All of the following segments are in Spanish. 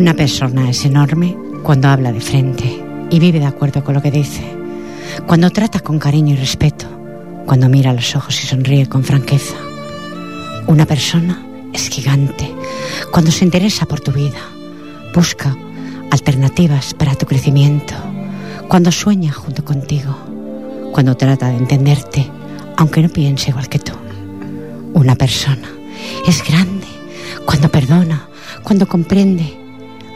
Una persona es enorme cuando habla de frente y vive de acuerdo con lo que dice, cuando trata con cariño y respeto, cuando mira los ojos y sonríe con franqueza. Una persona es gigante cuando se interesa por tu vida, busca alternativas para tu crecimiento, cuando sueña junto contigo, cuando trata de entenderte, aunque no piense igual que tú. Una persona es grande cuando perdona, cuando comprende,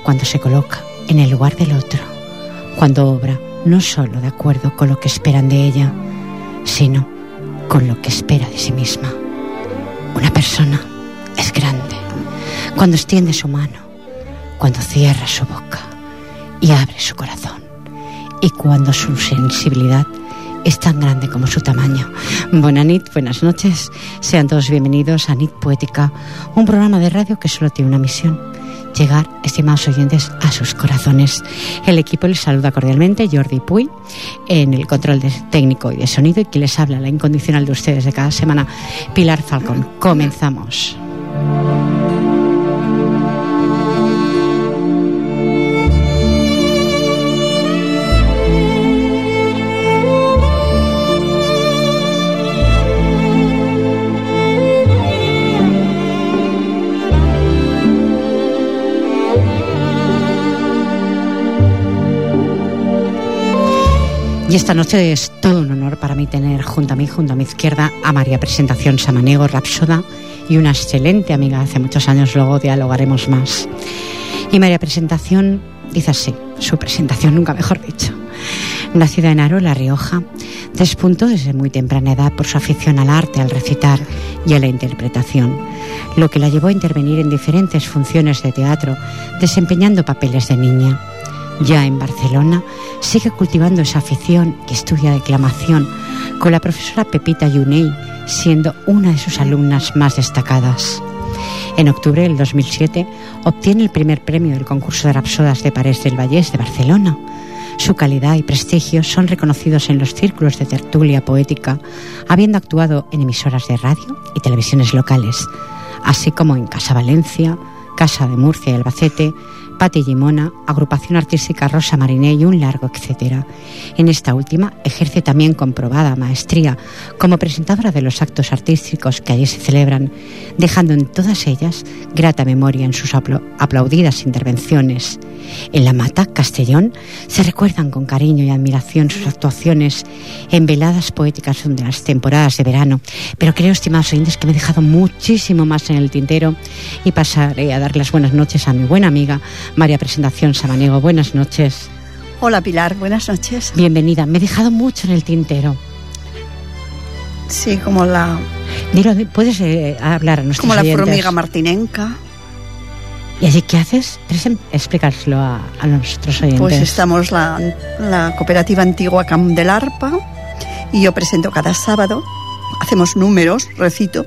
cuando se coloca en el lugar del otro, cuando obra no solo de acuerdo con lo que esperan de ella, sino con lo que espera de sí misma. Una persona es grande cuando extiende su mano, cuando cierra su boca y abre su corazón, y cuando su sensibilidad es tan grande como su tamaño. Buenas buenas noches. Sean todos bienvenidos a NIT Poética, un programa de radio que solo tiene una misión llegar, estimados oyentes, a sus corazones. El equipo les saluda cordialmente, Jordi Puy, en el control de técnico y de sonido, y que les habla la incondicional de ustedes de cada semana, Pilar Falcón. Comenzamos. Y esta noche es todo un honor para mí tener junto a mí, junto a mi izquierda, a María Presentación Samaniego Rapsoda y una excelente amiga hace muchos años, luego dialogaremos más. Y María Presentación dice así, su presentación nunca mejor dicho. Nacida en Aro, La Rioja, despuntó desde muy temprana edad por su afición al arte, al recitar y a la interpretación, lo que la llevó a intervenir en diferentes funciones de teatro, desempeñando papeles de niña. Ya en Barcelona sigue cultivando esa afición y estudia declamación con la profesora Pepita Yunei, siendo una de sus alumnas más destacadas. En octubre del 2007 obtiene el primer premio del concurso de Rapsodas de Parés del Vallés de Barcelona. Su calidad y prestigio son reconocidos en los círculos de tertulia poética, habiendo actuado en emisoras de radio y televisiones locales, así como en Casa Valencia, Casa de Murcia y Albacete, Pati Gimona, Agrupación Artística Rosa Mariné y un largo etcétera. En esta última ejerce también comprobada maestría como presentadora de los actos artísticos que allí se celebran, dejando en todas ellas grata memoria en sus aplaudidas intervenciones. En La Mata, Castellón, se recuerdan con cariño y admiración sus actuaciones en veladas poéticas de las temporadas de verano. Pero creo, estimados oyentes, que me he dejado muchísimo más en el tintero y pasaré a dar las buenas noches a mi buena amiga María Presentación Samaniego. Buenas noches. Hola Pilar, buenas noches. Bienvenida. Me he dejado mucho en el tintero. Sí, como la... Dilo, ¿puedes eh, hablar a nuestros Como la oyentes? formiga martinenca. ¿Y allí qué haces? Explícaselo a, a nuestros oyentes. Pues estamos la, la cooperativa antigua Camp del Arpa y yo presento cada sábado. Hacemos números, recito.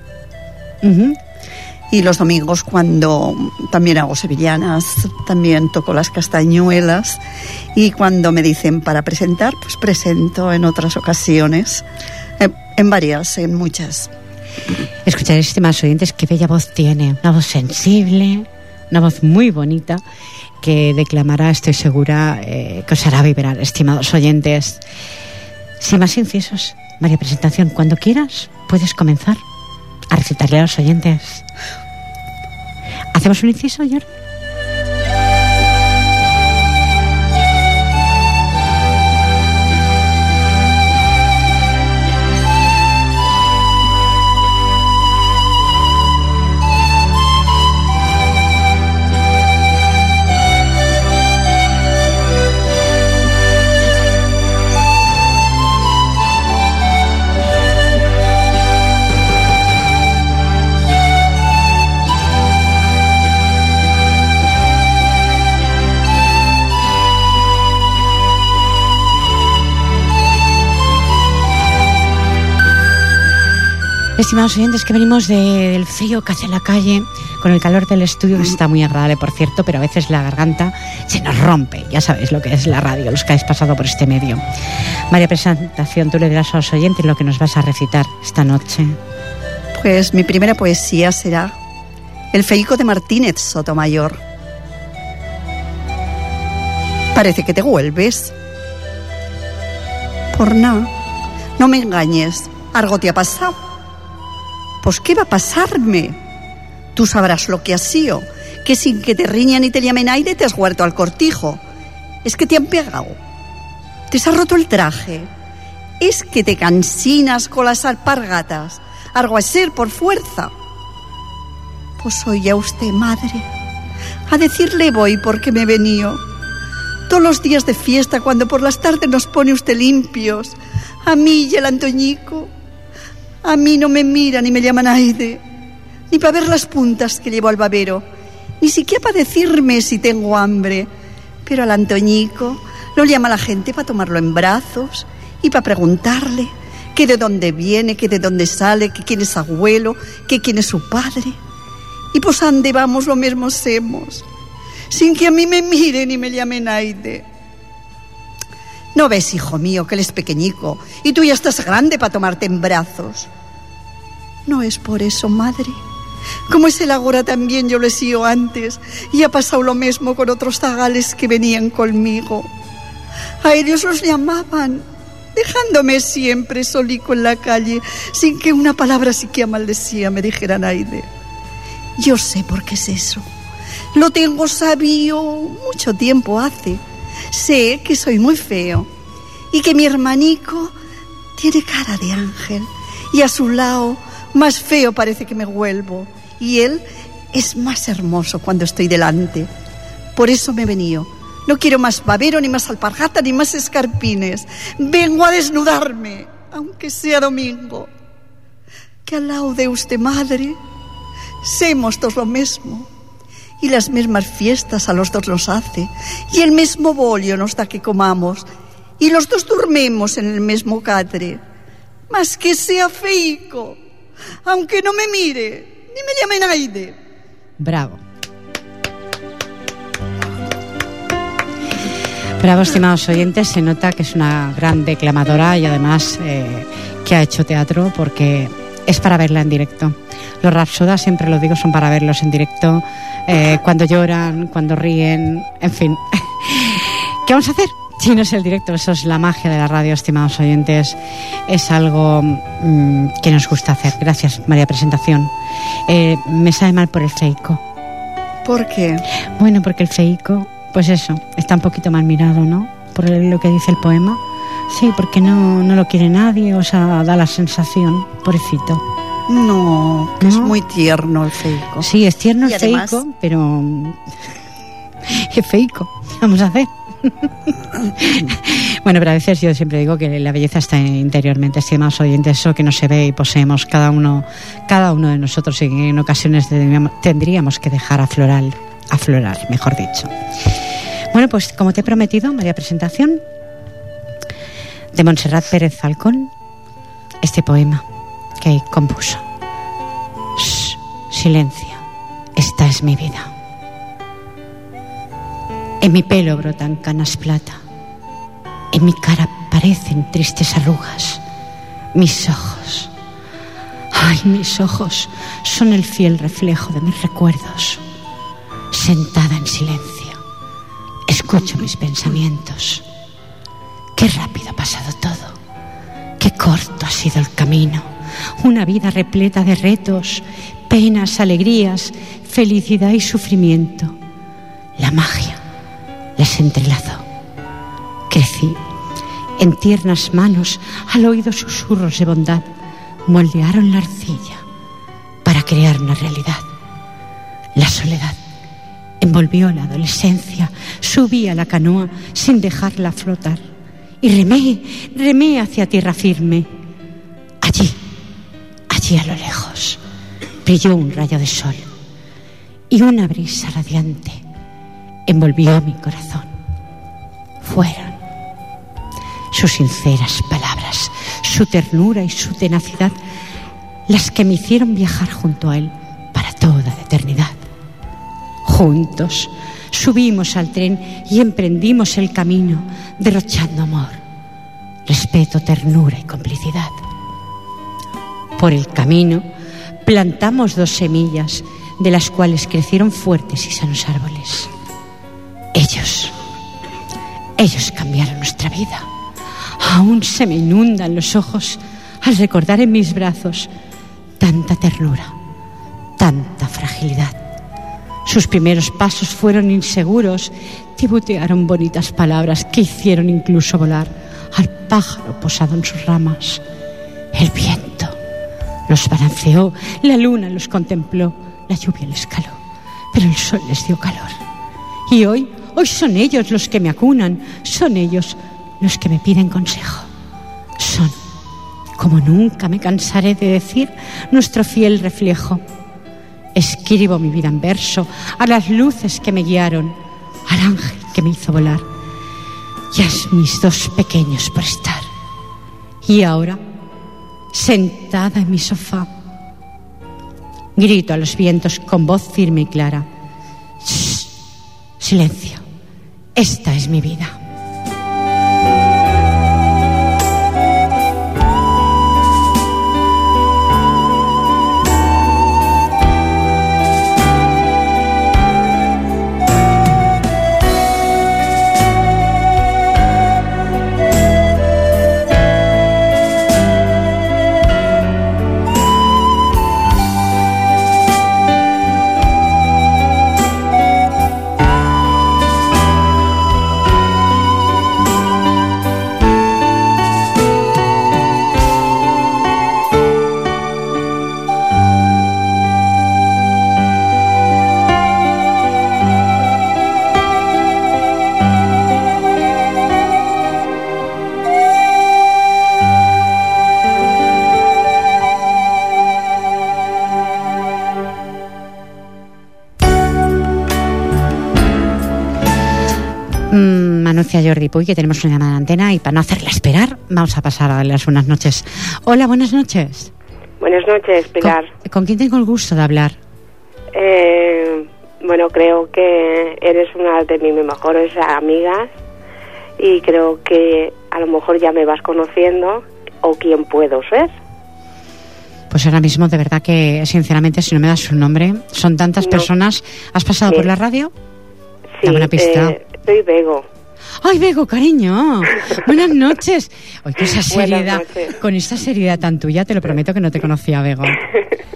Ujú. Y los domingos cuando también hago sevillanas, también toco las castañuelas y cuando me dicen para presentar, pues presento en otras ocasiones, en, en varias, en muchas. Escucharéis, estimados oyentes, qué bella voz tiene. Una voz sensible, una voz muy bonita que declamará, estoy segura, eh, que os hará vibrar, estimados oyentes. Sin más incisos, María Presentación, cuando quieras, puedes comenzar a recitarle a los oyentes. ¿Hacemos un inciso, Jordi? Estimados oyentes, que venimos del frío que hace en la calle, con el calor del estudio, está muy agradable, por cierto, pero a veces la garganta se nos rompe. Ya sabéis lo que es la radio, los que habéis pasado por este medio. María Presentación, tú le dirás a los oyentes lo que nos vas a recitar esta noche. Pues mi primera poesía será El Feico de Martínez Sotomayor. Parece que te vuelves. Por nada. No me engañes. Algo te ha pasado. Pues ¿qué va a pasarme? Tú sabrás lo que ha sido, que sin que te riñan y te llamen aire te has huerto al cortijo. Es que te han pegado. Te has roto el traje. Es que te cansinas con las alpargatas. Algo a ser por fuerza. Pues oye usted, madre. A decirle voy porque me he venido. Todos los días de fiesta, cuando por las tardes nos pone usted limpios, a mí y el Antoñico, a mí no me mira ni me llaman Aide, ni para ver las puntas que llevo al babero, ni siquiera para decirme si tengo hambre. Pero al Antoñico lo llama la gente para tomarlo en brazos y para preguntarle que de dónde viene, que de dónde sale, que quién es abuelo, que quién es su padre. Y pues ande vamos lo mismo hacemos, sin que a mí me miren y me llamen Aide. ¿No ves, hijo mío, que él es pequeñico y tú ya estás grande para tomarte en brazos? No es por eso, madre. Como es el agora también yo lo he sido antes y ha pasado lo mismo con otros zagales que venían conmigo. A ellos los llamaban, dejándome siempre solico en la calle, sin que una palabra siquiera maldecía me dijeran Aide. Yo sé por qué es eso. Lo tengo sabido mucho tiempo hace. Sé que soy muy feo y que mi hermanico tiene cara de ángel y a su lado más feo parece que me vuelvo y él es más hermoso cuando estoy delante. Por eso me he venido. No quiero más babero, ni más alpargata, ni más escarpines. Vengo a desnudarme, aunque sea domingo. Que al lado de usted, madre, semos todos lo mismo y las mismas fiestas a los dos nos hace, y el mismo bolio nos da que comamos, y los dos dormimos en el mismo catre. Mas que sea feico, aunque no me mire, ni me llame Aide. Bravo. Bravo, estimados oyentes, se nota que es una gran declamadora y además eh, que ha hecho teatro porque es para verla en directo. Los rapsodas, siempre lo digo, son para verlos en directo, eh, cuando lloran, cuando ríen, en fin. ¿Qué vamos a hacer? Si no es el directo, eso es la magia de la radio, estimados oyentes. Es algo mmm, que nos gusta hacer. Gracias, María Presentación. Eh, me sabe mal por el feico. ¿Por qué? Bueno, porque el feico, pues eso, está un poquito mal mirado, ¿no? Por lo que dice el poema. Sí, porque no, no lo quiere nadie, o sea, da la sensación, pobrecito. No, que ¿No? es muy tierno el feico. Sí, es tierno y el además... feico, pero es feico. Vamos a hacer. bueno, pero a veces yo siempre digo que la belleza está interiormente, estimados oyentes, eso que no se ve y poseemos cada uno, cada uno de nosotros y en ocasiones tendríamos que dejar aflorar, aflorar, mejor dicho. Bueno, pues como te he prometido, María Presentación, de Montserrat Pérez Falcón, este poema que compuso. Shh, silencio, esta es mi vida. En mi pelo brotan canas plata, en mi cara parecen tristes arrugas, mis ojos, ay, mis ojos son el fiel reflejo de mis recuerdos. Sentada en silencio, escucho mis pensamientos. Qué rápido ha pasado todo, qué corto ha sido el camino una vida repleta de retos, penas, alegrías, felicidad y sufrimiento. La magia les entrelazó. Crecí. En tiernas manos, al oído susurros de bondad, moldearon la arcilla para crear una realidad. La soledad envolvió la adolescencia, subí a la canoa sin dejarla flotar y remé, remé hacia tierra firme. Allí, allí a lo lejos, brilló un rayo de sol y una brisa radiante envolvió mi corazón. Fueron sus sinceras palabras, su ternura y su tenacidad las que me hicieron viajar junto a él para toda la eternidad. Juntos subimos al tren y emprendimos el camino, derrochando amor, respeto, ternura y complicidad. Por el camino plantamos dos semillas de las cuales crecieron fuertes y sanos árboles. Ellos, ellos cambiaron nuestra vida. Aún se me inundan los ojos al recordar en mis brazos tanta ternura, tanta fragilidad. Sus primeros pasos fueron inseguros, tibutearon bonitas palabras que hicieron incluso volar al pájaro posado en sus ramas. El viento los balanceó, la luna los contempló, la lluvia les caló, pero el sol les dio calor. Y hoy, hoy son ellos los que me acunan, son ellos los que me piden consejo. Son, como nunca me cansaré de decir, nuestro fiel reflejo. Escribo mi vida en verso a las luces que me guiaron, al ángel que me hizo volar y a mis dos pequeños por estar. Y ahora, sentada en mi sofá, grito a los vientos con voz firme y clara. Shh, silencio, esta es mi vida. Anuncia Jordi Puy que tenemos una llamada de antena y para no hacerla esperar, vamos a pasar a darle las buenas noches. Hola, buenas noches. Buenas noches, Pilar. ¿Con, con quién tengo el gusto de hablar? Eh, bueno, creo que eres una de mis mejores amigas y creo que a lo mejor ya me vas conociendo o quién puedo ser. Pues ahora mismo, de verdad que, sinceramente, si no me das su nombre, son tantas No. personas. ¿Has pasado por la radio? Sí, Dame una pista. eh, soy Bego. ¡Ay, Bego, cariño! Buenas noches. Oye, con esa seriedad, con esta seriedad tan tuya, te lo prometo que no te conocía, Bego.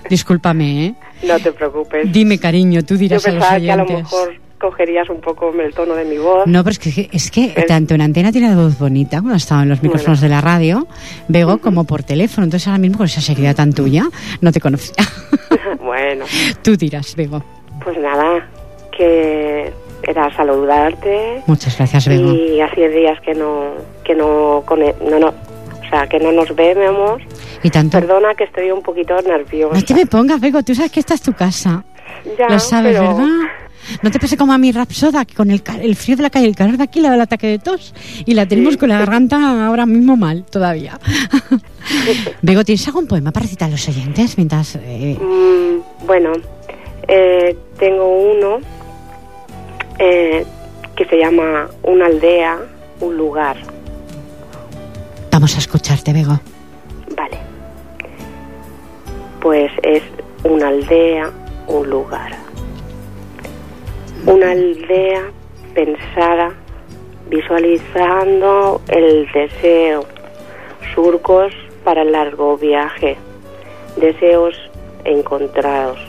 Discúlpame, ¿eh? No te preocupes. Dime, cariño, tú Yo dirás a los pensaba que a lo oyentes. mejor cogerías un poco el tono de mi voz. No, pero es que, es que Es- tanto en antena tiene la voz bonita cuando estaba en los micrófonos Bueno. de la radio, Bego, como por teléfono. Entonces ahora mismo con esa seriedad tan tuya, no te conocía. bueno, Tú dirás, Bego. pues nada, que era saludarte Muchas gracias, Bego. y hacía días que no que no, cone- no, no o sea, que no nos vemos. Y tanto. Perdona que estoy un poquito nerviosa. No te me pongas, Bego, tú sabes que esta es tu casa. Ya, Lo sabes, pero- ¿verdad? No te pase como a mi Rapsoda, que con el, el frío de la calle, el calor de aquí, le da el ataque de tos. Y la tenemos Sí. con la garganta ahora mismo mal, todavía. Bego, ¿tienes algún poema para recitar a los oyentes mientras... eh, Mm, bueno, eh, tengo uno eh, que se llama Una aldea, un lugar. vamos a escucharte, Bego? Vale. Pues es una aldea, un lugar. Una aldea pensada, visualizando el deseo, surcos para el largo viaje, deseos encontrados,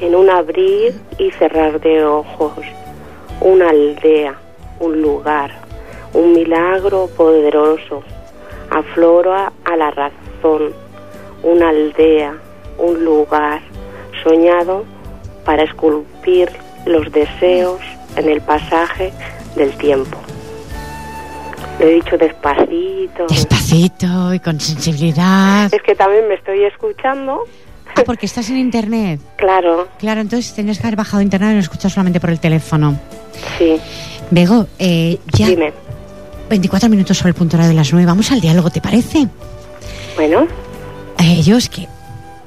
en un abrir y cerrar de ojos, una aldea, un lugar, un milagro poderoso, aflora a la razón, una aldea, un lugar soñado para esculpir los deseos en el pasaje del tiempo. Lo he dicho despacito. Despacito y con sensibilidad. Es que también me estoy escuchando. Ah, porque estás en internet. Claro, Claro, entonces tendrías que haber bajado internet y lo escuchas solamente por el teléfono. sí. Bego, eh, ya Dime. 24 minutos sobre el punto hora de las 9. Vamos al diálogo, ¿te parece? Bueno, Eh, yo es que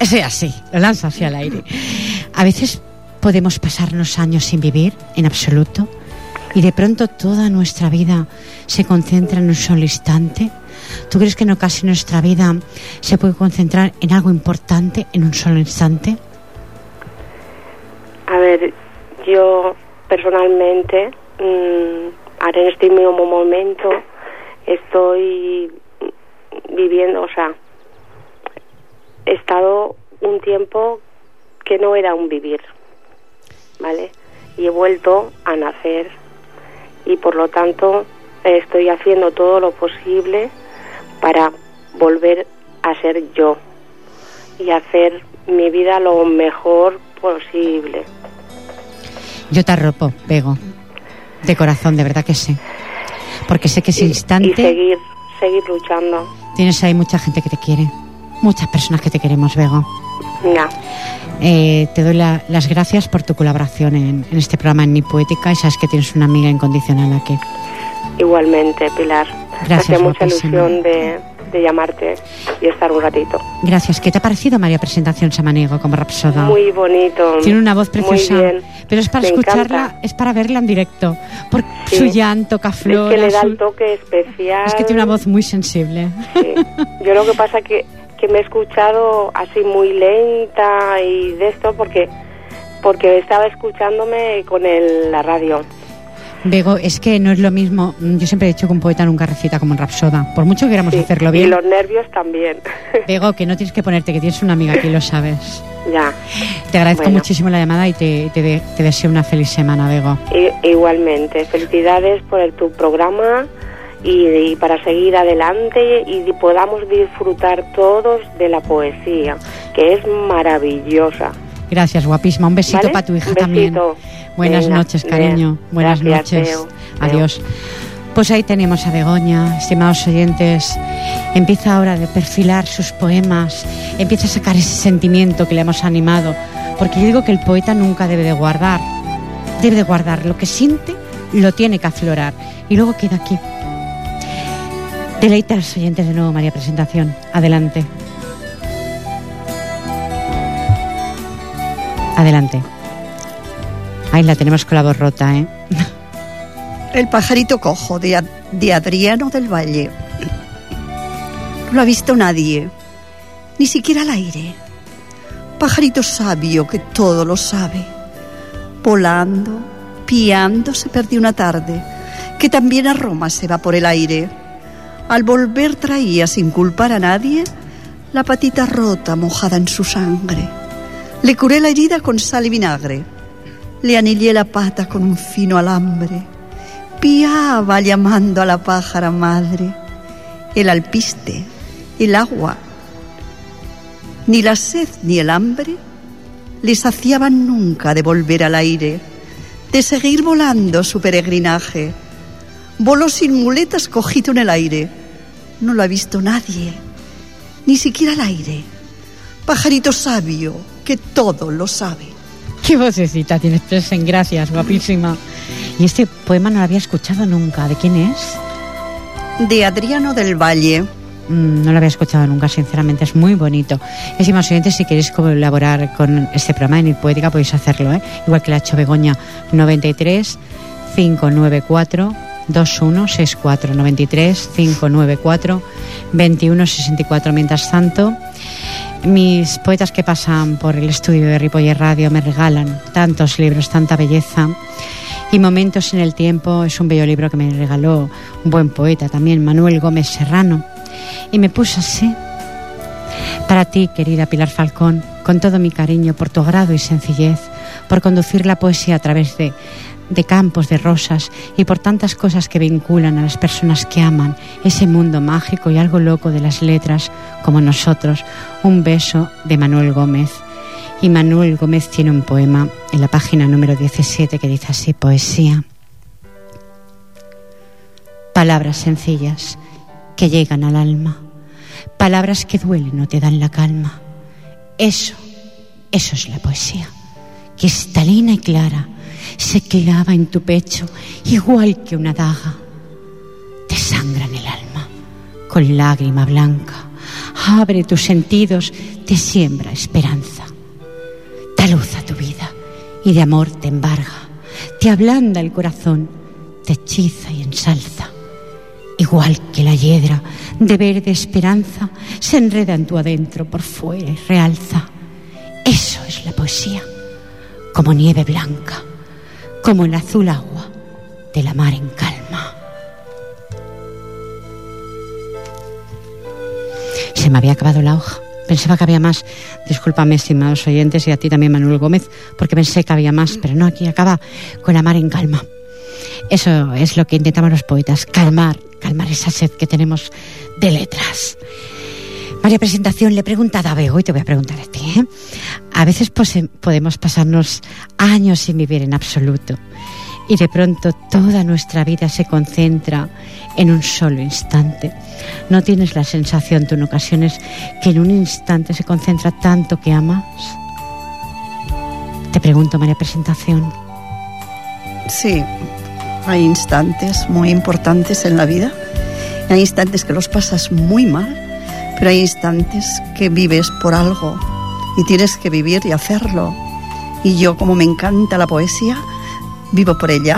Ese así, lo lanzo hacia el aire. A veces podemos pasarnos años sin vivir en absoluto y de pronto toda nuestra vida se concentra en un solo instante. ¿Tú crees que en ocasiones nuestra vida se puede concentrar en algo importante en un solo instante? A ver, yo personalmente, mmm, ahora en este mismo momento, estoy viviendo, o sea, he estado un tiempo que no era un vivir, ¿vale? Y he vuelto a nacer y por lo tanto estoy haciendo todo lo posible para volver a ser yo y hacer mi vida lo mejor posible. Yo te arropo, Pego, de corazón, de verdad que sí. Porque sé que ese y, instante... Y seguir, seguir luchando. Tienes ahí mucha gente que te quiere. Muchas personas que te queremos, Bego. Ya. Eh, te doy la, las gracias por tu colaboración en, en, este programa en Ni Poética y sabes que tienes una amiga incondicional aquí. Igualmente, Pilar. Gracias. Hace mucha ilusión de, de, llamarte y estar un ratito. Gracias. ¿Qué te ha parecido María Presentación Samaniego como Rapsoda? Muy bonito. Tiene una voz preciosa. Muy bien. Pero es para Me escucharla, encanta. es para verla en directo. Por Sí. su llanto, caflora. Es que le da su- el toque especial. es que tiene una voz muy sensible. Sí. Yo lo que pasa que que me he escuchado así muy lenta y de esto porque porque estaba escuchándome con el, la radio. Bego, es que no es lo mismo. Yo siempre he dicho que un poeta nunca recita como un rapsoda. Por mucho que queramos Sí. hacerlo Y bien. los nervios también. Bego, que no tienes que ponerte, que tienes una amiga aquí, lo sabes. ya. Te agradezco Bueno. muchísimo la llamada y te, te, de- te deseo una feliz semana, Bego. I- igualmente. Felicidades por el- tu programa y, y para seguir adelante y di- podamos disfrutar todos de la poesía, que es maravillosa. Gracias, guapísima. Un besito ¿vale? para tu hija Un también. Buenas Venga, noches, bien. cariño. Buenas Gracias, noches. Teo. Adiós. Pues ahí tenemos a Begoña, estimados oyentes. Empieza ahora a perfilar sus poemas, empieza a sacar ese sentimiento que le hemos animado. Porque yo digo que el poeta nunca debe de guardar, debe de guardar lo que siente, lo tiene que aflorar. Y luego queda aquí. Deleita a los oyentes de nuevo, María Presentación. Adelante. Adelante. Ahí la tenemos con la voz rota, ¿eh? El pajarito cojo de, de Adriano del Valle. No lo ha visto nadie, ni siquiera al aire. Pajarito sabio que todo lo sabe. Volando, piando, se perdió una tarde, que también a Roma se va por el aire. Al volver traía, sin culpar a nadie, la patita rota mojada en su sangre. Le curé la herida con sal y vinagre. Le anillé la pata con un fino alambre. Piaba llamando a la pájara madre. El alpiste, el agua, ni la sed ni el hambre le saciaban nunca de volver al aire, de seguir volando su peregrinaje. Voló sin muletas cogido en el aire. No lo ha visto nadie, ni siquiera al aire. Pajarito sabio que todo lo sabe. Qué vocecita tienes, Presen. Gracias, guapísima. Y este poema no lo había escuchado nunca. ¿De quién es? De Adriano del Valle. Mm, no lo había escuchado nunca, sinceramente. Es muy bonito. Estimados oyentes, si queréis colaborar con este programa en Poética, podéis hacerlo, ¿eh? Igual que la ha hecho Begoña. 93 594 2164 93 594 2164 Mientras tanto, mis poetas que pasan por el estudio de Ripoller Radio me regalan tantos libros, tanta belleza y momentos en el tiempo. Es un bello libro que me regaló un buen poeta también, Manuel Gómez Serrano. Y me puso así. Para ti, querida Pilar Falcón, con todo mi cariño por tu grado y sencillez, por conducir la poesía a través de, de campos de rosas y por tantas cosas que vinculan a las personas que aman ese mundo mágico y algo loco de las letras como nosotros. Un beso de Manuel Gómez. Y Manuel Gómez tiene un poema en la página número 17 que dice así, poesía. Palabras sencillas que llegan al alma, palabras que duelen o te dan la calma. Eso, eso es la poesía, cristalina y clara, se clava en tu pecho igual que una daga, te sangra en el alma con lágrima blanca. abre tus sentidos, te siembra esperanza. Da luz a tu vida y de amor te embarga, te ablanda el corazón, te hechiza y ensalza. Igual que la hiedra de verde esperanza se enreda en tu adentro, por fuera y realza. Eso es la poesía, como nieve blanca, como el azul agua de la mar en calma. Se me había acabado la hoja. Pensaba que había más. Discúlpame, estimados oyentes, y a ti también, Manuel Gómez, porque pensé que había más, pero no, aquí acaba con la mar en calma. Eso es lo que intentamos los poetas, calmar, calmar esa sed que tenemos de letras. María Presentación, le pregunta a Bego y te voy a preguntar a ti. ¿eh? A veces podemos pasarnos años sin vivir en absoluto y de pronto toda nuestra vida se concentra en un solo instante. ¿No tienes la sensación tú en ocasiones que en un instante se concentra tanto que amas? Te pregunto, María Presentación. Sí, hay instantes muy importantes en la vida. Hay instantes que los pasas muy mal, pero hay instantes que vives por algo y tienes que vivir y hacerlo. Y yo, como me encanta la poesía, vivo por ella.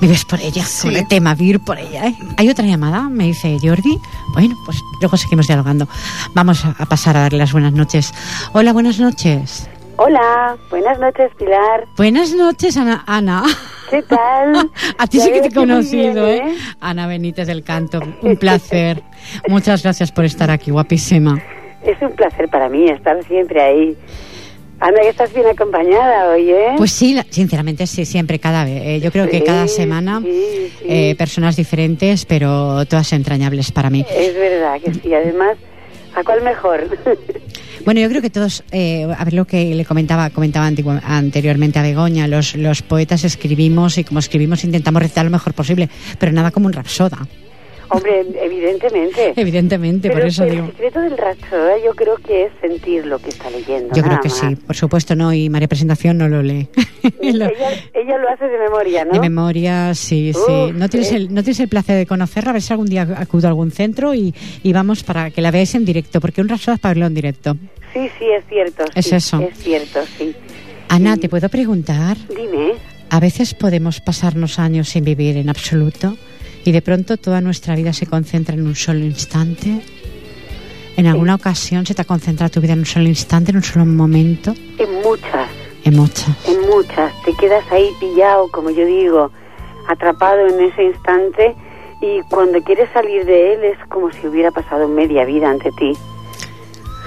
Vives por ella, Sí. el tema, vivir por ella. ¿eh? Hay otra llamada, me dice Jordi. Bueno, pues luego seguimos dialogando. Vamos a pasar a darle las buenas noches. Hola, buenas noches. Hola, buenas noches, Pilar. Buenas noches, Ana. Ana. ¿Qué tal? A ti Ya sí que te he conocido, bien, ¿eh? Ana Benítez del Canto. Un placer. Muchas gracias por estar aquí, guapísima. Es un placer para mí estar siempre ahí. Anda, que estás bien acompañada hoy, ¿eh? Pues sí, sinceramente sí, siempre, cada vez. eh, yo creo que cada semana sí, sí. eh, personas diferentes, pero todas entrañables para mí. Es verdad que sí, además, ¿a cuál mejor? Bueno, yo creo que todos, eh, a ver lo que le comentaba, comentaba anteriormente a Begoña, los, los poetas escribimos y como escribimos intentamos recitar lo mejor posible, pero nada como un rapsoda, Hombre, evidentemente. evidentemente, Pero por eso el digo. secreto del rapsoda yo creo que es sentir lo que está leyendo. Yo creo que más. sí, por supuesto no, y María Presentación no lo lee. Ella, ella lo hace de memoria, ¿no? De memoria, sí, sí. Uf, ¿No tienes, eh. el, ¿No tienes el placer de conocerla? A ver si algún día acudo a algún centro y, y vamos para que la veáis en directo, porque un rapsoda es para verlo en directo. Sí, sí, es cierto. Es sí, eso. Es cierto, sí. Ana, Sí. ¿te puedo preguntar? Dime. A veces podemos pasarnos años sin vivir en absoluto y de pronto toda nuestra vida se concentra en un solo instante. ¿En alguna ocasión se te concentra tu vida en un solo instante, en un solo momento? En muchas. En muchas. en muchas. Te quedas ahí pillado, como yo digo, atrapado en ese instante y cuando quieres salir de él es como si hubiera pasado media vida ante ti.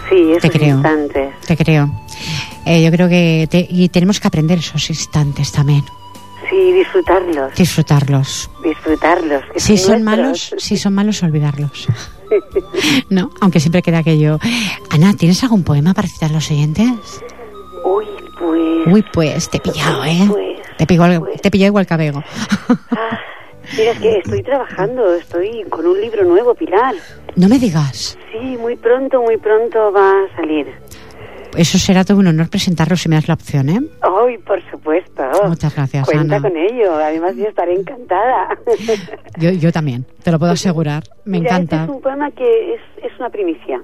Sí, esos Te creo. instantes. Te creo. Eh, yo creo que te- y tenemos que aprender esos instantes también, Sí, disfrutarlos, disfrutarlos. disfrutarlos. que Si son nuestros. malos, si son malos, olvidarlos. no, aunque siempre queda aquello. Ana, ¿tienes algún poema para citar los oyentes? Uy, pues... Uy, pues te he pillado, ¿eh? Pues, Te pilló, pues. te pilló igual que a Bego. ah, mira, es que estoy trabajando, estoy con un libro nuevo, Pilar. no me digas. Sí, muy pronto, muy pronto va a salir. Eso será todo un honor presentarlo si me das la opción, ¿eh? Ay, por Muchas gracias, Cuenta Ana. con ello. Además, yo estaré encantada. Yo, yo también, te lo puedo asegurar. Me Mira, encanta. Este es un poema que es, es una primicia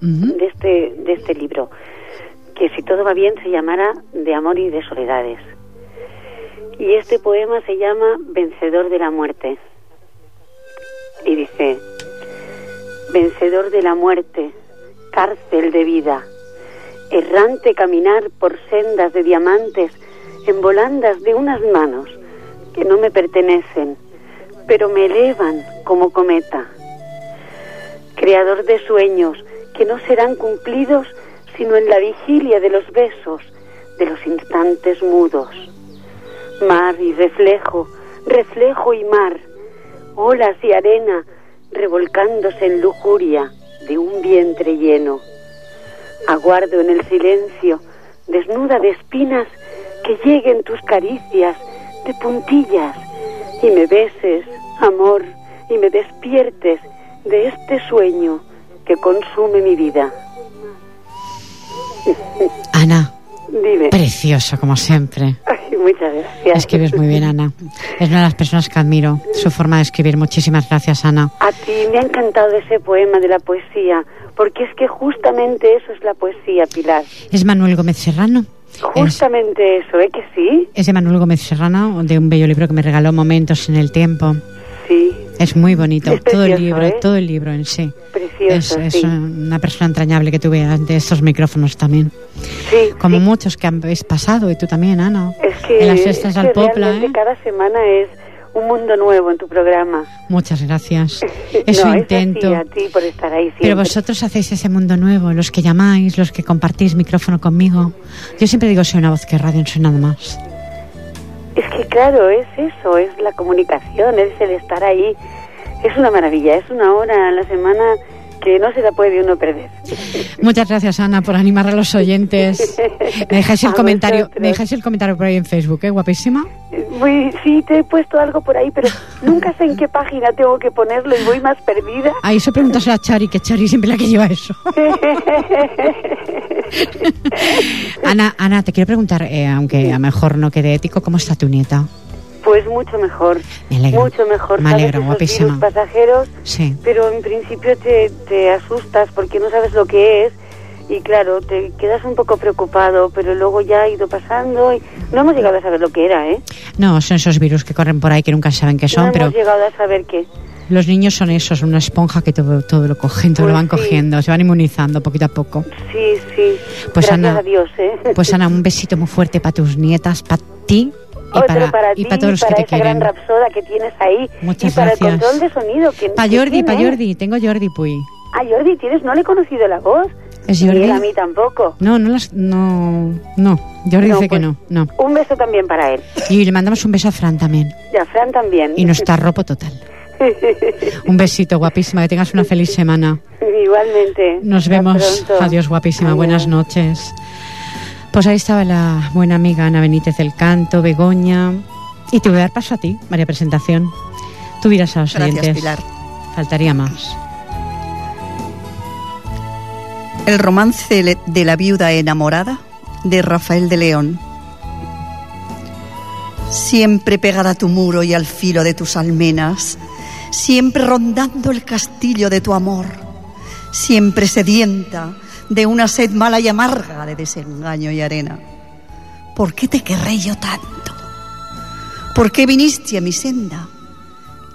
de este, de este libro, que si todo va bien se llamará De amor y de soledades. Y este poema se llama Vencedor de la muerte. Y dice, Vencedor de la muerte, cárcel de vida, errante caminar por sendas de diamantes en volandas de unas manos que no me pertenecen, pero me elevan como cometa. Creador de sueños que no serán cumplidos sino en la vigilia de los besos, de los instantes mudos. Mar y reflejo, reflejo y mar, olas y arena revolcándose en lujuria de un vientre lleno. Aguardo en el silencio, desnuda de espinas, que lleguen tus caricias de puntillas y me beses, amor, y me despiertes de este sueño que consume mi vida. Ana, Dime. precioso como siempre. Ay, muchas gracias. Escribes muy bien, Ana. Es una de las personas que admiro, su forma de escribir. Muchísimas gracias, Ana. A ti me ha encantado ese poema de la poesía, porque es que justamente eso es la poesía, Pilar. ¿Es Manuel Gómez Serrano? Justamente eso, ¿eh? Que sí. Es de Manuel Gómez Serrano, de un bello libro que me regaló Momentos en el Tiempo. Sí. Es muy bonito, Es todo el precioso, libro, ¿eh? todo el libro en sí. Precioso, es es sí. una persona entrañable que tuve ante estos micrófonos también. Sí, Como sí. muchos que habéis pasado, y tú también, Ana. Es que, en las fiestas es al Popla, ¿eh? cada semana es un mundo nuevo en tu programa. Muchas gracias. Eso no, intento. Es así, a ti por estar ahí siempre. Pero vosotros hacéis ese mundo nuevo, los que llamáis, los que compartís micrófono conmigo. Yo siempre digo, soy una voz que radio, no soy nada más. Es que claro, es eso, es la comunicación, es el estar ahí. Es una maravilla, es una hora a la semana que no se la puede uno perder. Muchas gracias, Ana, por animar a los oyentes. Me dejáis el A comentario, vosotros. me dejáis el comentario por ahí en Facebook, ¿eh? Guapísima. Muy, sí, te he puesto algo por ahí, pero nunca sé en qué página tengo que ponerlo y voy más perdida. Ahí eso preguntas a Chari, que Chari siempre la que lleva eso. Ana, Ana, te quiero preguntar, eh, aunque a lo mejor no quede ético, ¿cómo está tu nieta? Pues mucho mejor. Me alegro. Mucho mejor. Me Sabes alegro, esos guapísima. pasajeros, Sí. pero en principio te, te asustas porque no sabes lo que es y claro, te quedas un poco preocupado, pero luego ya ha ido pasando y no hemos llegado a saber lo que era, ¿eh? No, son esos virus que corren por ahí que nunca saben qué son, no pero hemos llegado a saber qué. los niños son esos, una esponja que todo, todo lo cogen, todo lo Pues van sí. cogiendo, se van inmunizando poquito a poco. Sí, sí. Pues, Gracias Ana, a Dios, ¿eh? Pues Ana, un besito muy fuerte para tus nietas, para ti y Otro para, para y ti, para todos los para que te esa gran quieren. rapsoda que tienes ahí. Muchas y para gracias. el control de sonido. que Para que Jordi, para. Jordi, tengo Jordi Puy. Ah, Jordi, ¿tienes? No le he conocido la voz. ¿Es Jordi? él a mí tampoco. No, no las, no, no. Jordi No, dice que pues, no, no. Un beso también para él. Y le mandamos un beso a Fran también. Y a Fran también. Y no está ropo total. Un besito, guapísima, que tengas una feliz semana. Igualmente. Nos vemos. pronto. Adiós, guapísima. Adiós. Buenas noches. Pues ahí estaba la buena amiga Ana Benítez del Canto, Begoña. Y te voy a dar paso a ti, María Presentación. Tú dirás a los Gracias, oyentes. Pilar. Faltaría más. El romance de la viuda enamorada de Rafael de León. Siempre pegada a tu muro y al filo de tus almenas, siempre rondando el castillo de tu amor, siempre sedienta de una sed mala y amarga de desengaño y arena. ¿Por qué te querré yo tanto? ¿Por qué viniste a mi senda?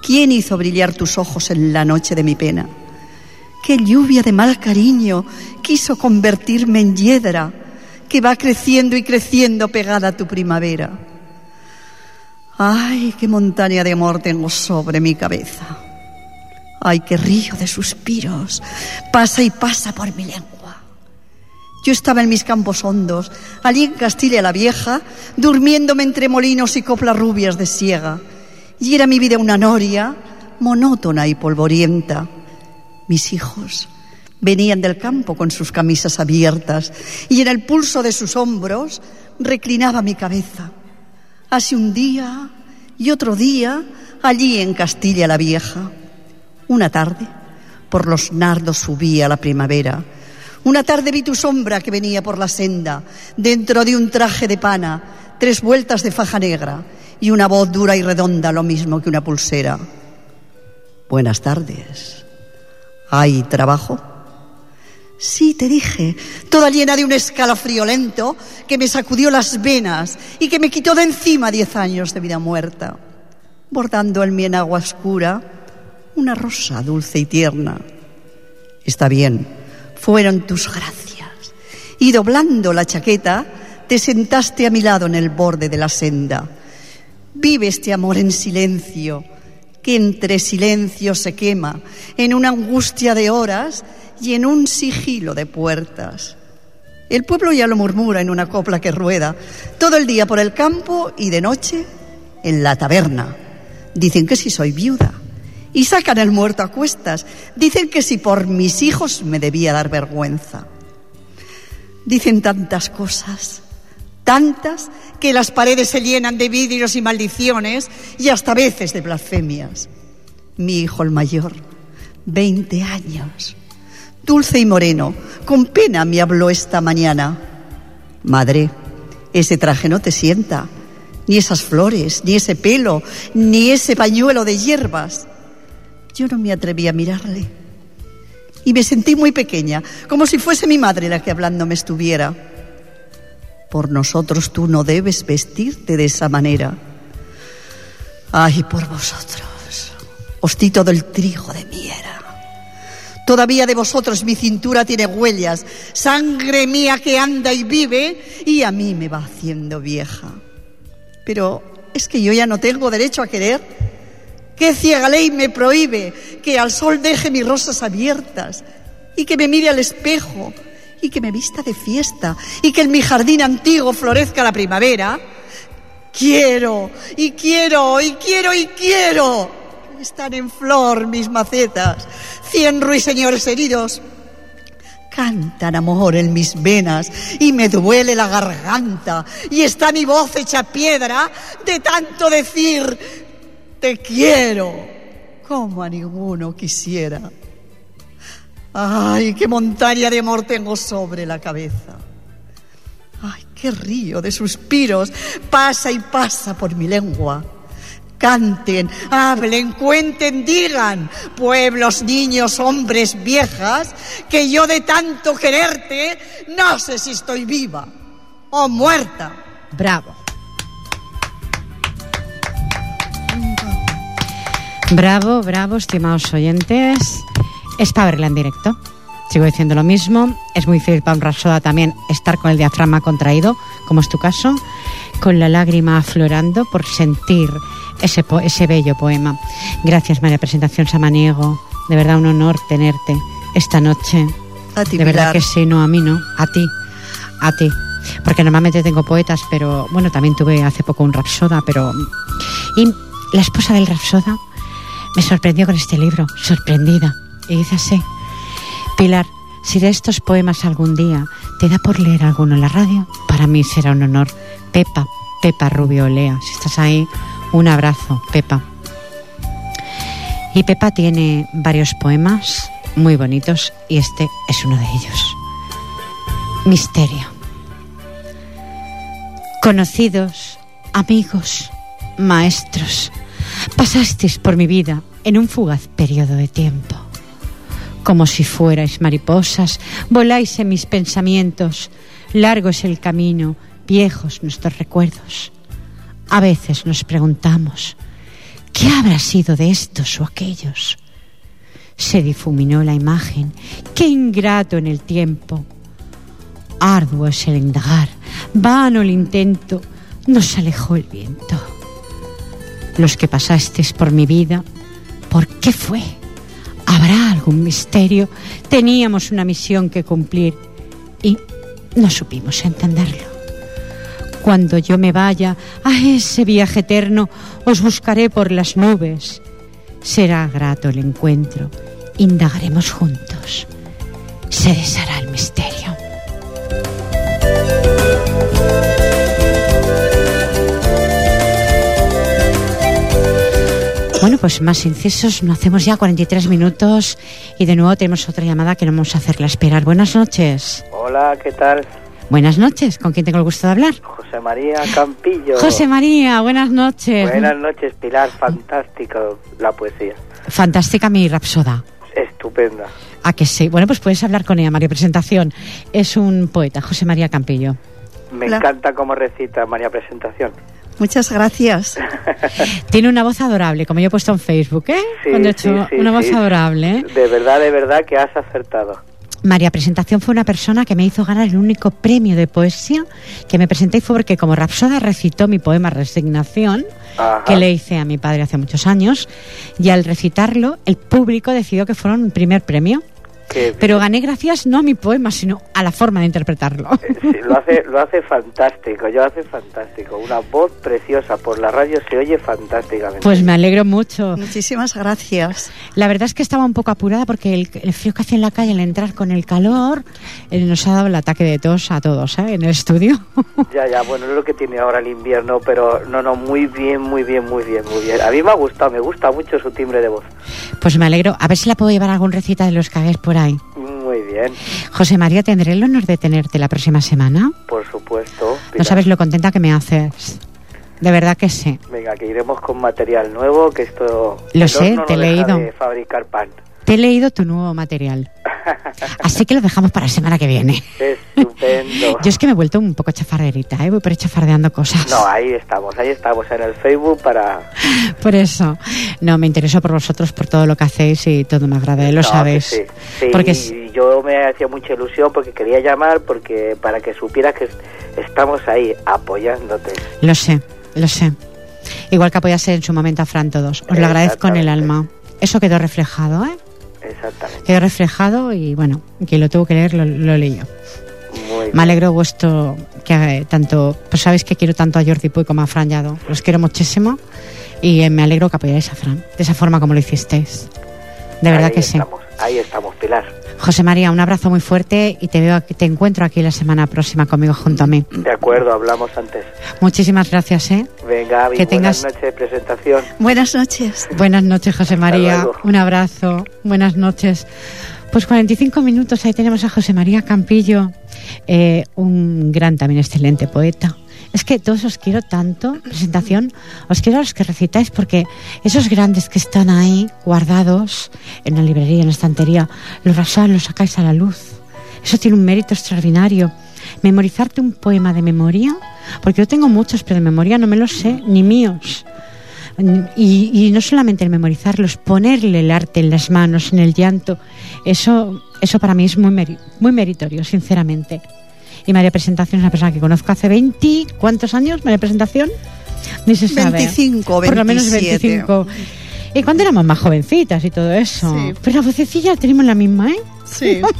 ¿Quién hizo brillar tus ojos en la noche de mi pena? ¿Qué lluvia de mal cariño quiso convertirme en hiedra que va creciendo y creciendo pegada a tu primavera? Ay, qué montaña de amor tengo sobre mi cabeza. Ay, qué río de suspiros pasa y pasa por mi lengua. Yo estaba en mis campos hondos, allí en Castilla la Vieja, durmiéndome entre molinos y coplas rubias de siega. Y era mi vida una noria, monótona y polvorienta. Mis hijos venían del campo con sus camisas abiertas y en el pulso de sus hombros reclinaba mi cabeza. Hace un día y otro día allí en Castilla la Vieja. Una tarde, por los nardos subía la primavera. Una tarde vi tu sombra que venía por la senda, dentro de un traje de pana, tres vueltas de faja negra y una voz dura y redonda, lo mismo que una pulsera. Buenas tardes. ¿Hay trabajo? Sí, te dije, toda llena de un escalofrío lento que me sacudió las venas y que me quitó de encima diez años de vida muerta, bordando en mi enagua oscura una rosa dulce y tierna. Está bien, fueron tus gracias. Y doblando la chaqueta, te sentaste a mi lado en el borde de la senda. Vive este amor en silencio, que entre silencio se quema, en una angustia de horas y en un sigilo de puertas. El pueblo ya lo murmura en una copla que rueda, todo el día por el campo y de noche en la taberna. Dicen que si soy viuda y sacan el muerto a cuestas. Dicen que si por mis hijos me debía dar vergüenza. Dicen tantas cosas, tantas que las paredes se llenan de vidrios y maldiciones y hasta veces de blasfemias. Mi hijo el mayor, 20 años, dulce y moreno, con pena me habló esta mañana. Madre, ese traje no te sienta, ni esas flores, ni ese pelo, ni ese pañuelo de hierbas. Yo no me atreví a mirarle. y me sentí muy pequeña, como si fuese mi madre la que hablando me estuviera. Por nosotros tú no debes vestirte de esa manera. Ay, por vosotros, os di todo el trigo de mi era. Todavía de vosotros mi cintura tiene huellas, sangre mía que anda y vive y a mí me va haciendo vieja. Pero es que yo ya no tengo derecho a querer. ¿Qué ciega ley me prohíbe que al sol deje mis rosas abiertas y que me mire al espejo y que me vista de fiesta y que en mi jardín antiguo florezca la primavera? Quiero y quiero y quiero y quiero. Están en flor mis macetas, cien ruiseñores heridos. Cantan amor en mis venas y me duele la garganta y está mi voz hecha piedra de tanto decir te quiero como a ninguno quisiera. Ay, qué montaña de amor tengo sobre la cabeza. Ay, qué río de suspiros pasa y pasa por mi lengua. Canten, hablen, cuenten, digan, pueblos, niños, hombres, viejas, que yo de tanto quererte no sé si estoy viva o muerta. Bravo. Bravo, bravo, estimados oyentes. Es para verla en directo. Sigo diciendo lo mismo. Es muy difícil para un rapsoda también estar con el diafragma contraído, como es tu caso, con la lágrima aflorando por sentir ese, po- ese bello poema. Gracias, María Presentación Samaniego. De verdad, un honor tenerte esta noche. A ti, De verdad Pilar. que sí, no a mí, no. A ti. A ti. Porque normalmente tengo poetas, pero bueno, también tuve hace poco un rapsoda, pero. Y la esposa del rapsoda me sorprendió con este libro, sorprendida. Y dice así: Pilar, si de estos poemas algún día te da por leer alguno en la radio, para mí será un honor. Pepa, Pepa Rubio Olea, si estás ahí, un abrazo, Pepa. Y Pepa tiene varios poemas muy bonitos y este es uno de ellos. Misterio. Conocidos, amigos, maestros, pasasteis por mi vida en un fugaz periodo de tiempo. Como si fuerais mariposas, voláis en mis pensamientos. Largo es el camino, viejos nuestros recuerdos. A veces nos preguntamos, ¿qué habrá sido de estos o aquellos? Se difuminó la imagen, qué ingrato en el tiempo. Arduo es el indagar, vano el intento, nos alejó el viento. Los que pasasteis por mi vida, ¿por qué fue? ¿Habrá algún misterio? Teníamos una misión que cumplir y no supimos entenderlo. Cuando yo me vaya a ese viaje eterno, os buscaré por las nubes. Será grato el encuentro, indagaremos juntos. Se deshará el misterio. Bueno, pues más incisos, no hacemos ya 43 minutos y de nuevo tenemos otra llamada que no vamos a hacerla esperar. Buenas noches. Hola, ¿qué tal? Buenas noches, ¿con quién tengo el gusto de hablar? José María Campillo. José María, buenas noches. Buenas noches, Pilar. Fantástico la poesía. Fantástica mi rapsoda. Estupenda. ¿A que sí? Bueno, pues puedes hablar con ella, María Presentación. Es un poeta, José María Campillo. Me Hola. encanta cómo recita María Presentación. Muchas gracias. Tiene una voz adorable, como yo he puesto en Facebook, ¿eh? Sí, Cuando he hecho sí, sí, una voz adorable, ¿eh? De verdad, de verdad que has acertado. María Presentación fue una persona que me hizo ganar el único premio de poesía que me presenté y fue porque como Rapsoda recitó mi poema Resignación, Ajá. que le hice a mi padre hace muchos años, y al recitarlo el público decidió que fuera un primer premio. Que Pero gané gracias no a mi poema, sino a la forma de interpretarlo. sí, lo hace, lo hace fantástico, yo hace fantástico. Una voz preciosa por la radio se oye fantásticamente. Pues me alegro mucho. Muchísimas gracias. La verdad es que estaba un poco apurada porque el, el frío que hace en la calle al entrar con el calor eh, nos ha dado el ataque de tos a todos ¿eh? en el estudio. Ya, ya, bueno, es lo que tiene ahora el invierno, pero no, no, muy bien, muy bien, muy bien, muy bien. A mí me ha gustado, me gusta mucho su timbre de voz. Pues me alegro. A ver si la puedo llevar a algún recita de los hagáis por ahí. Muy bien, José María, tendré el honor de tenerte la próxima semana. por supuesto. No sabes lo contenta que me haces. De verdad que sí. Venga, que iremos con material nuevo, que esto... Lo sé, te he leído. de fabricar pan. Te he leído tu nuevo material. Así que lo dejamos para la semana que viene. Estupendo. Yo es que me he vuelto un poco chafarderita, ¿eh? voy por ahí chafardeando cosas. No, ahí estamos, ahí estamos en el Facebook para... Por eso. No, me intereso por vosotros, por todo lo que hacéis y todo me agrada, ¿eh? lo No, sabéis. sí, sí, Porque y yo me hacía mucha ilusión porque quería llamar porque para que supieras que es- estamos ahí apoyándote. Lo sé, lo sé. Igual que apoyase en su momento a Fran todos. Os lo agradezco en el alma. Eso quedó reflejado, ¿eh? Exactamente. Quedó reflejado y bueno, quien lo tuvo que leer lo, lo leyó. Muy bien. Me alegro vuestro que eh, tanto, pues sabéis que quiero tanto a Jordi Puy como a Fran Llado. Los quiero muchísimo y eh, me alegro que apoyáis a Fran de esa forma como lo hicisteis. De verdad Ahí que sí. Ahí estamos. José María, un abrazo muy fuerte y te veo aquí- te encuentro aquí la semana próxima conmigo junto a mí. De acuerdo, hablamos antes. Muchísimas gracias, ¿eh? Venga, Avi, Que tengas- buenas noches de presentación. Buenas noches. Buenas noches, José María. luego. Un abrazo. Buenas noches. Pues 45 minutos, ahí tenemos a José María Campillo, eh, un gran, también excelente poeta. Es que todos os quiero tanto, presentación, os quiero a los que recitáis, porque esos grandes que están ahí guardados en la librería, en la estantería, los rasáis, los sacáis a la luz. Eso tiene un mérito extraordinario. Memorizarte un poema de memoria, porque yo tengo muchos, pero de memoria no me los sé, ni míos. Y, y no solamente el memorizarlos, ponerle el arte en las manos, en el llanto, eso, eso para mí es muy, muy meritorio, sinceramente. Y María Presentación es una persona que conozco hace 20, ¿cuántos años María Presentación? Ni se sabe. 25, Por lo menos 27. 25. Y cuando éramos más jovencitas y todo eso. Sí. Pero la vocecilla la tenemos la misma, ¿eh? Sí.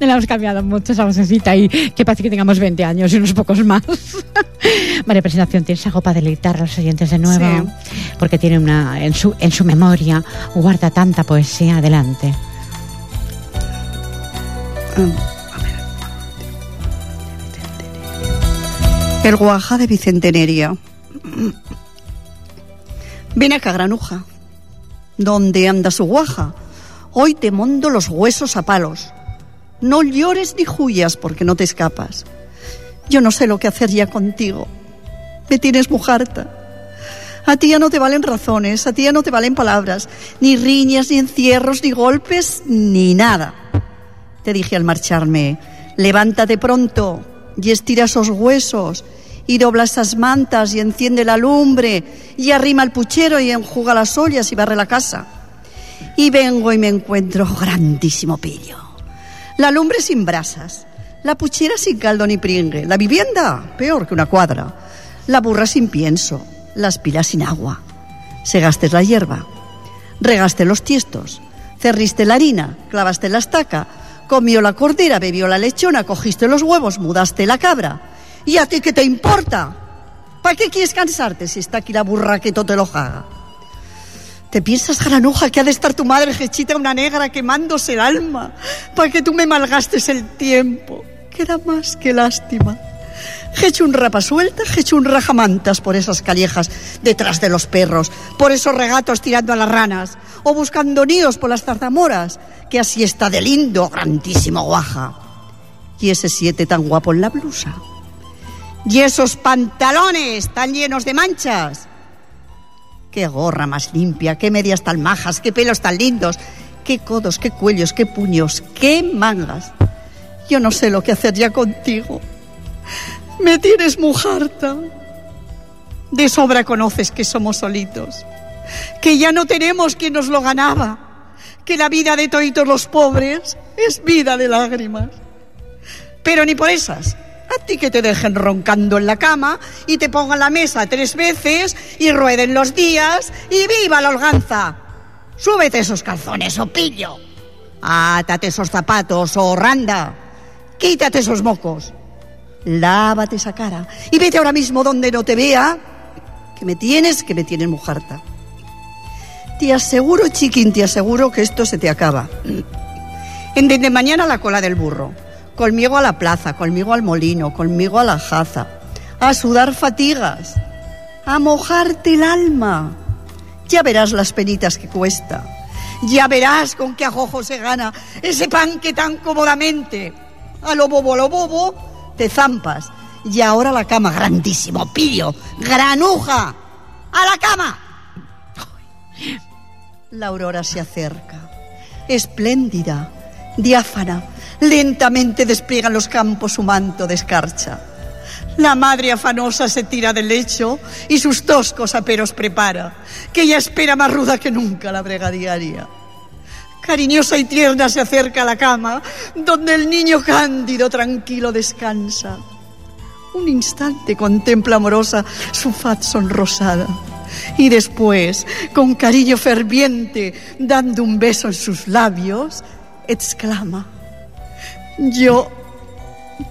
No la hemos cambiado mucho esa vocecita y que parece que tengamos 20 años y unos pocos más. María Presentación, ¿tienes algo para deleitar a los oyentes de nuevo? Porque tiene una, en su, en su memoria, guarda tanta poesía. Adelante. El guaja de Bicenteneria. Ven acá, granuja. ¿Dónde anda su guaja? Hoy te mondo los huesos a palos. No llores ni huyas porque no te escapas. Yo no sé lo que hacer ya contigo. Me tienes muy harta. A ti ya no te valen razones, a ti ya no te valen palabras, ni riñas, ni encierros, ni golpes, ni nada. Te dije al marcharme, levántate pronto y estira esos huesos y dobla esas mantas y enciende la lumbre y arrima el puchero y enjuga las ollas y barre la casa. Y vengo y me encuentro grandísimo pillo. La lumbre sin brasas, la puchera sin caldo ni pringue, la vivienda peor que una cuadra, la burra sin pienso, las pilas sin agua. Segaste la hierba, regaste los tiestos, cerriste la harina, clavaste la estaca, comió la cordera, bebió la lechona, cogiste los huevos, mudaste la cabra. ¿Y a ti qué te importa? ¿Para qué quieres cansarte si está aquí la burra que todo te lo haga? ¿Te piensas, granuja, que ha de estar tu madre jechita una negra quemándose el alma para que tú me malgastes el tiempo? Queda más que lástima. Hecho un rapa suelta, hecho un rajamantas por esas callejas detrás de los perros, por esos regatos tirando a las ranas, o buscando nidos por las zarzamoras, que así está de lindo, grandísimo guaja. Y ese siete tan guapo en la blusa. Y esos pantalones tan llenos de manchas. Qué gorra más limpia, qué medias tan majas, qué pelos tan lindos, qué codos, qué cuellos, qué puños, qué mangas. Yo no sé lo que hacer ya contigo. Me tienes muy harta. De sobra conoces que somos solitos, que ya no tenemos quien nos lo ganaba, que la vida de toitos los pobres es vida de lágrimas. Pero ni por esas. A ti que te dejen roncando en la cama y te pongan la mesa tres veces y rueden los días y viva la holganza. Súbete esos calzones, o pillo. Átate esos zapatos, o randa. Quítate esos mocos. Lávate esa cara y vete ahora mismo donde no te vea. Que me tienes, que me tienes muy harta. Te aseguro, chiquín, te aseguro que esto se te acaba. En desde mañana la cola del burro. Conmigo a la plaza, conmigo al molino, conmigo a la jaza. A sudar fatigas. A mojarte el alma. Ya verás las penitas que cuesta. Ya verás con qué ajojo se gana ese pan que tan cómodamente. A lo bobo, lo bobo, te zampas. Y ahora la cama, grandísimo, pillo, granuja. ¡A la cama! La aurora se acerca, espléndida, Diáfana, lentamente despliegan los campos su manto de escarcha. La madre afanosa se tira del lecho y sus toscos aperos prepara, que ella espera más ruda que nunca la brega diaria. Cariñosa y tierna se acerca a la cama, donde el niño cándido tranquilo descansa. Un instante contempla amorosa su faz sonrosada y después, con cariño ferviente, dando un beso en sus labios, exclama, yo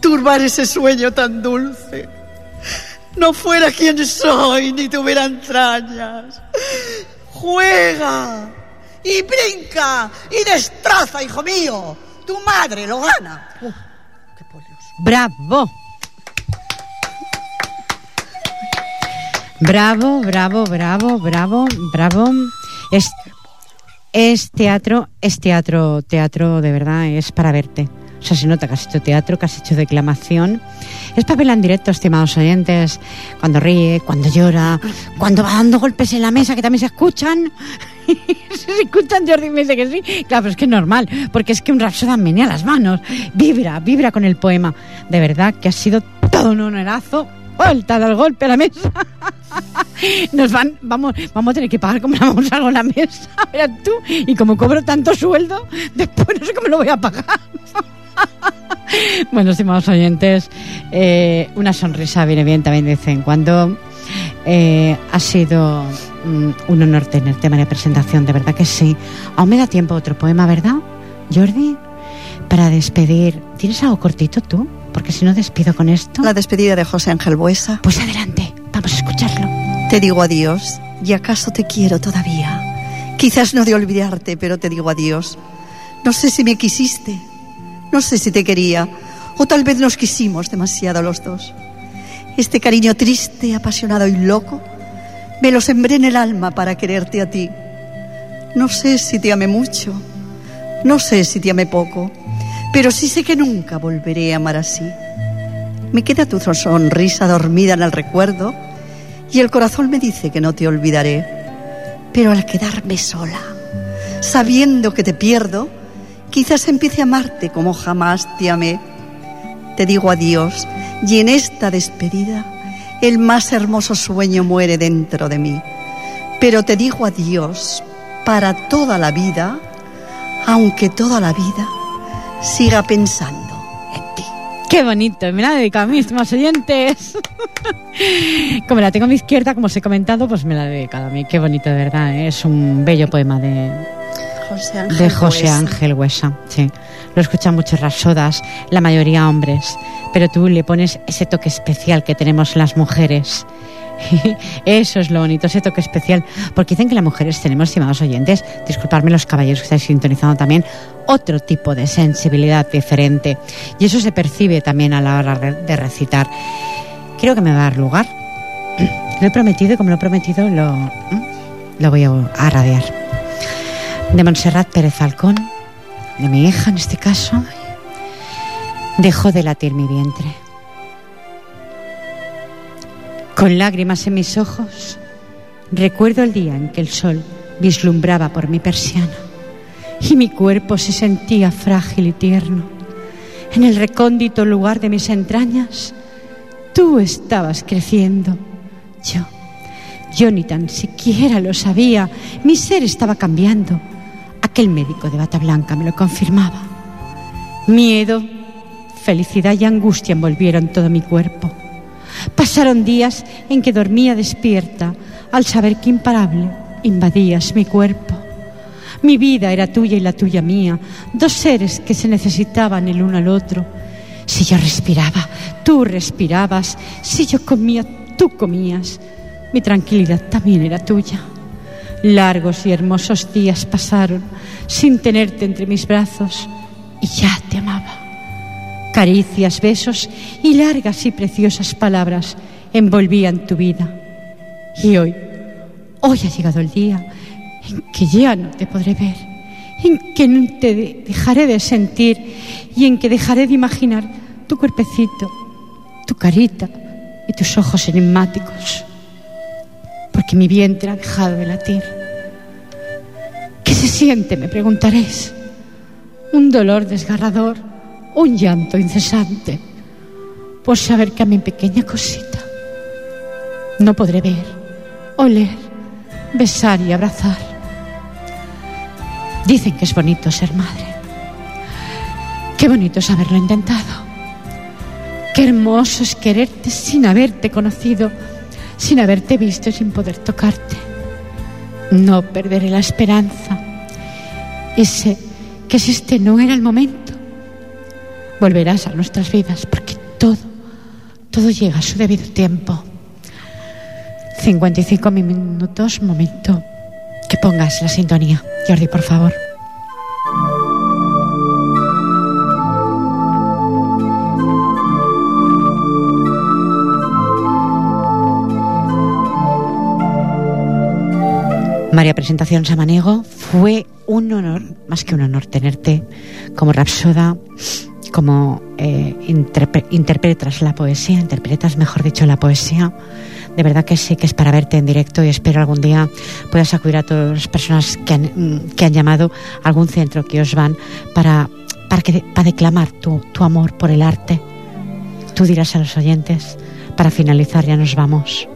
turbar ese sueño tan dulce. No fuera quien soy ni tuviera entrañas. Juega y brinca y destroza, hijo mío. Tu madre lo gana. Uf, qué Bravo. Bravo, bravo, bravo, bravo, bravo. Es, es teatro, es teatro, teatro de verdad, es para verte. O sea, se nota que has hecho teatro, que has hecho declamación. Es papel en directo, estimados oyentes, cuando ríe, cuando llora, cuando va dando golpes en la mesa, que también se escuchan. se escuchan, Jordi me dice que sí. Claro, pero es que es normal, porque es que un rapsoda menea las manos, vibra, vibra con el poema. De verdad que ha sido todo un honorazo. Vuelta del golpe a la mesa. Nos van, vamos, vamos a tener que pagar como vamos algo a la mesa. Mira tú, y como cobro tanto sueldo, después no sé cómo lo voy a pagar. bueno, estimados oyentes, eh, una sonrisa viene bien también de vez en cuando. Eh, ha sido mm, un honor tenerte, María Presentación, de verdad que sí. Aún me da tiempo otro poema, ¿verdad, Jordi? Para despedir. ¿Tienes algo cortito tú? Porque si no despido con esto. La despedida de José Ángel Buesa. Pues adelante, vamos a escucharlo. Te digo adiós, y acaso te quiero todavía. Quizás no de olvidarte, pero te digo adiós. No sé si me quisiste, no sé si te quería, o tal vez nos quisimos demasiado los dos. Este cariño triste, apasionado y loco, me lo sembré en el alma para quererte a ti. No sé si te amé mucho, no sé si te amé poco, pero sí sé que nunca volveré a amar así. Me queda tu sonrisa dormida en el recuerdo y el corazón me dice que no te olvidaré. Pero al quedarme sola, sabiendo que te pierdo, quizás empiece a amarte como jamás te amé. Te digo adiós y en esta despedida el más hermoso sueño muere dentro de mí. Pero te digo adiós para toda la vida, aunque toda la vida siga pensando en ti. Qué bonito, me la he dedicado a mí, más oyentes. como la tengo a mi izquierda, como os he comentado, pues me la he dedicado a mí. Qué bonito, de verdad, ¿eh? es un bello poema de, José Ángel de José Huesa. Ángel Huesa. Sí. Lo escuchan muchos rasodas, la mayoría hombres, pero tú le pones ese toque especial que tenemos las mujeres. Eso es lo bonito, ese toque especial. Porque dicen que las mujeres tenemos, estimados oyentes, disculparme los caballeros que estáis sintonizando también, otro tipo de sensibilidad diferente. Y eso se percibe también a la hora de recitar. Creo que me va a dar lugar. Lo he prometido y como lo he prometido lo, lo voy a, a radiar. De Montserrat Pérez Falcón, de mi hija en este caso, dejó de latir mi vientre. Con lágrimas en mis ojos, recuerdo el día en que el sol vislumbraba por mi persiana y mi cuerpo se sentía frágil y tierno. En el recóndito lugar de mis entrañas, tú estabas creciendo. Yo, yo ni tan siquiera lo sabía. Mi ser estaba cambiando. Aquel médico de bata blanca me lo confirmaba. Miedo, felicidad y angustia envolvieron todo mi cuerpo. Pasaron días en que dormía despierta al saber que imparable invadías mi cuerpo. Mi vida era tuya y la tuya mía, dos seres que se necesitaban el uno al otro. Si yo respiraba, tú respirabas. Si yo comía, tú comías. Mi tranquilidad también era tuya. Largos y hermosos días pasaron sin tenerte entre mis brazos y ya te amaba. Caricias, besos y largas y preciosas palabras envolvían tu vida. Y hoy, hoy ha llegado el día en que ya no te podré ver, en que no te de- dejaré de sentir y en que dejaré de imaginar tu cuerpecito, tu carita y tus ojos enigmáticos. Porque mi vientre ha dejado de latir. ¿Qué se siente? Me preguntaréis. un dolor desgarrador, un llanto incesante, por saber que a mi pequeña cosita no podré ver, oler, besar y abrazar. Dicen que es bonito ser madre. Qué bonito es haberlo intentado. Qué hermoso es quererte sin haberte conocido, sin haberte visto y sin poder tocarte. No perderé la esperanza y sé que si este no era el momento, volverás a nuestras vidas porque todo, todo llega a su debido tiempo. 55 minutos, momento que pongas la sintonía. Jordi, por favor. María Presentación Samaniego, fue un honor, más que un honor, tenerte como rapsoda, como eh, interpretas la poesía, interpretas, mejor dicho, la poesía. De verdad que sí que es para verte en directo y espero algún día puedas acudir a todas las personas que han, que han llamado a algún centro que os van para, para, que, para declamar tu, tu amor por el arte. Tú dirás a los oyentes, para finalizar ya nos vamos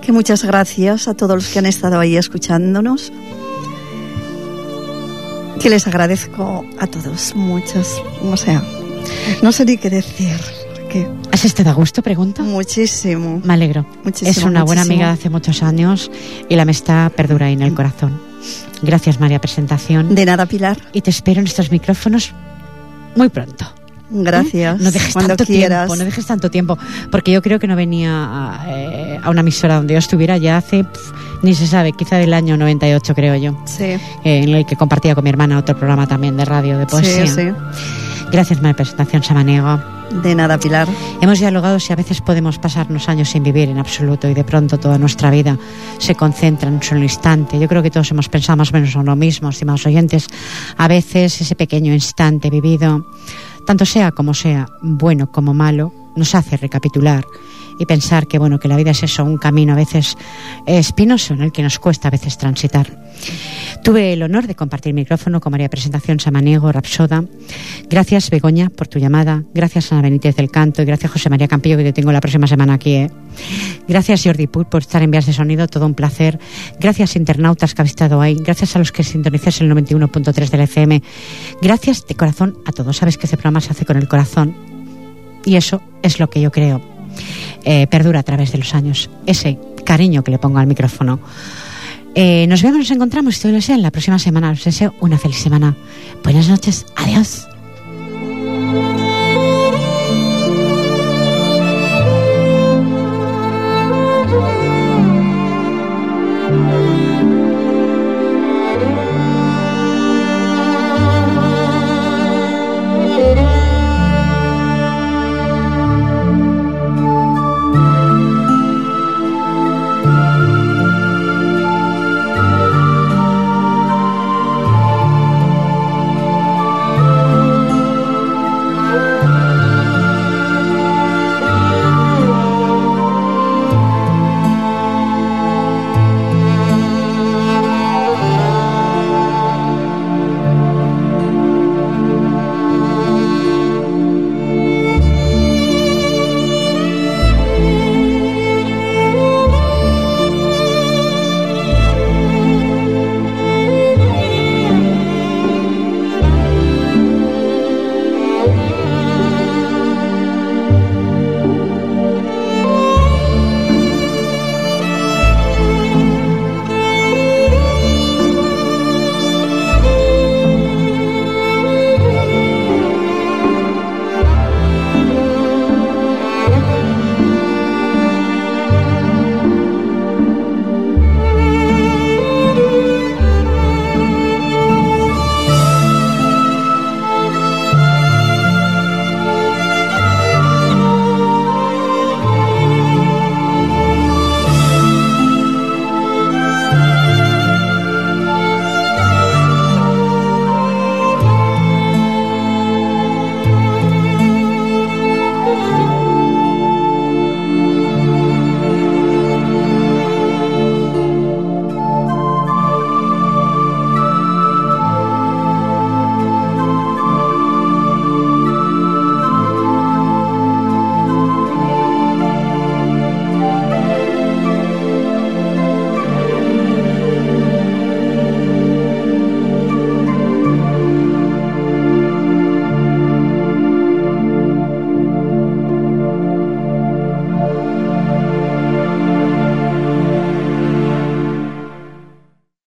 que muchas gracias a todos los que han estado ahí escuchándonos. Que les agradezco a todos, muchas. O sea, no sé ni qué decir. ¿Has estado a gusto, pregunto? Muchísimo. Me alegro. Muchísimo, es una buena amiga de hace muchos años y la amistad perdura ahí en el corazón. Gracias, María, presentación. De nada, Pilar. Y te espero en estos micrófonos muy pronto. Gracias. No dejes tanto tiempo, no dejes tanto tiempo, porque yo creo que no venía a, eh, una emisora donde yo estuviera ya hace, ni se sabe, quizá del año 98 creo yo. Sí. Eh, en el que compartía con mi hermana otro programa también de radio, de poesía. Sí, sí. Gracias, María Presentación Samaniego. De nada, Pilar. Hemos dialogado si a veces podemos pasarnos años sin vivir en absoluto y de pronto toda nuestra vida se concentra en un solo instante. Yo creo que todos hemos pensado más o menos en lo mismo, estimados oyentes. A veces ese pequeño instante vivido tanto sea como sea, bueno como malo, nos hace recapitular y pensar que bueno que la vida es eso, un camino a veces espinoso en el que nos cuesta a veces transitar. Tuve el honor de compartir micrófono con María Presentación Samaniego, Rapsoda. Gracias, Begoña, por tu llamada. Gracias, Ana Benítez del Canto. Y gracias, José María Campillo, que te tengo la próxima semana aquí. ¿eh? Gracias, Jordi Put, por estar en Vías de Sonido. Todo un placer. Gracias, internautas que habéis estado ahí. Gracias a los que sintonizáis el 91.3 del FM. Gracias de corazón a todos. Sabes que este programa se hace con el corazón. Y eso es lo que yo creo. Eh, perdura a través de los años. Ese cariño que le pongo al micrófono. Eh, nos vemos, nos encontramos, si todo lo sea, en la próxima semana. Os deseo una feliz semana. Buenas noches. Adiós.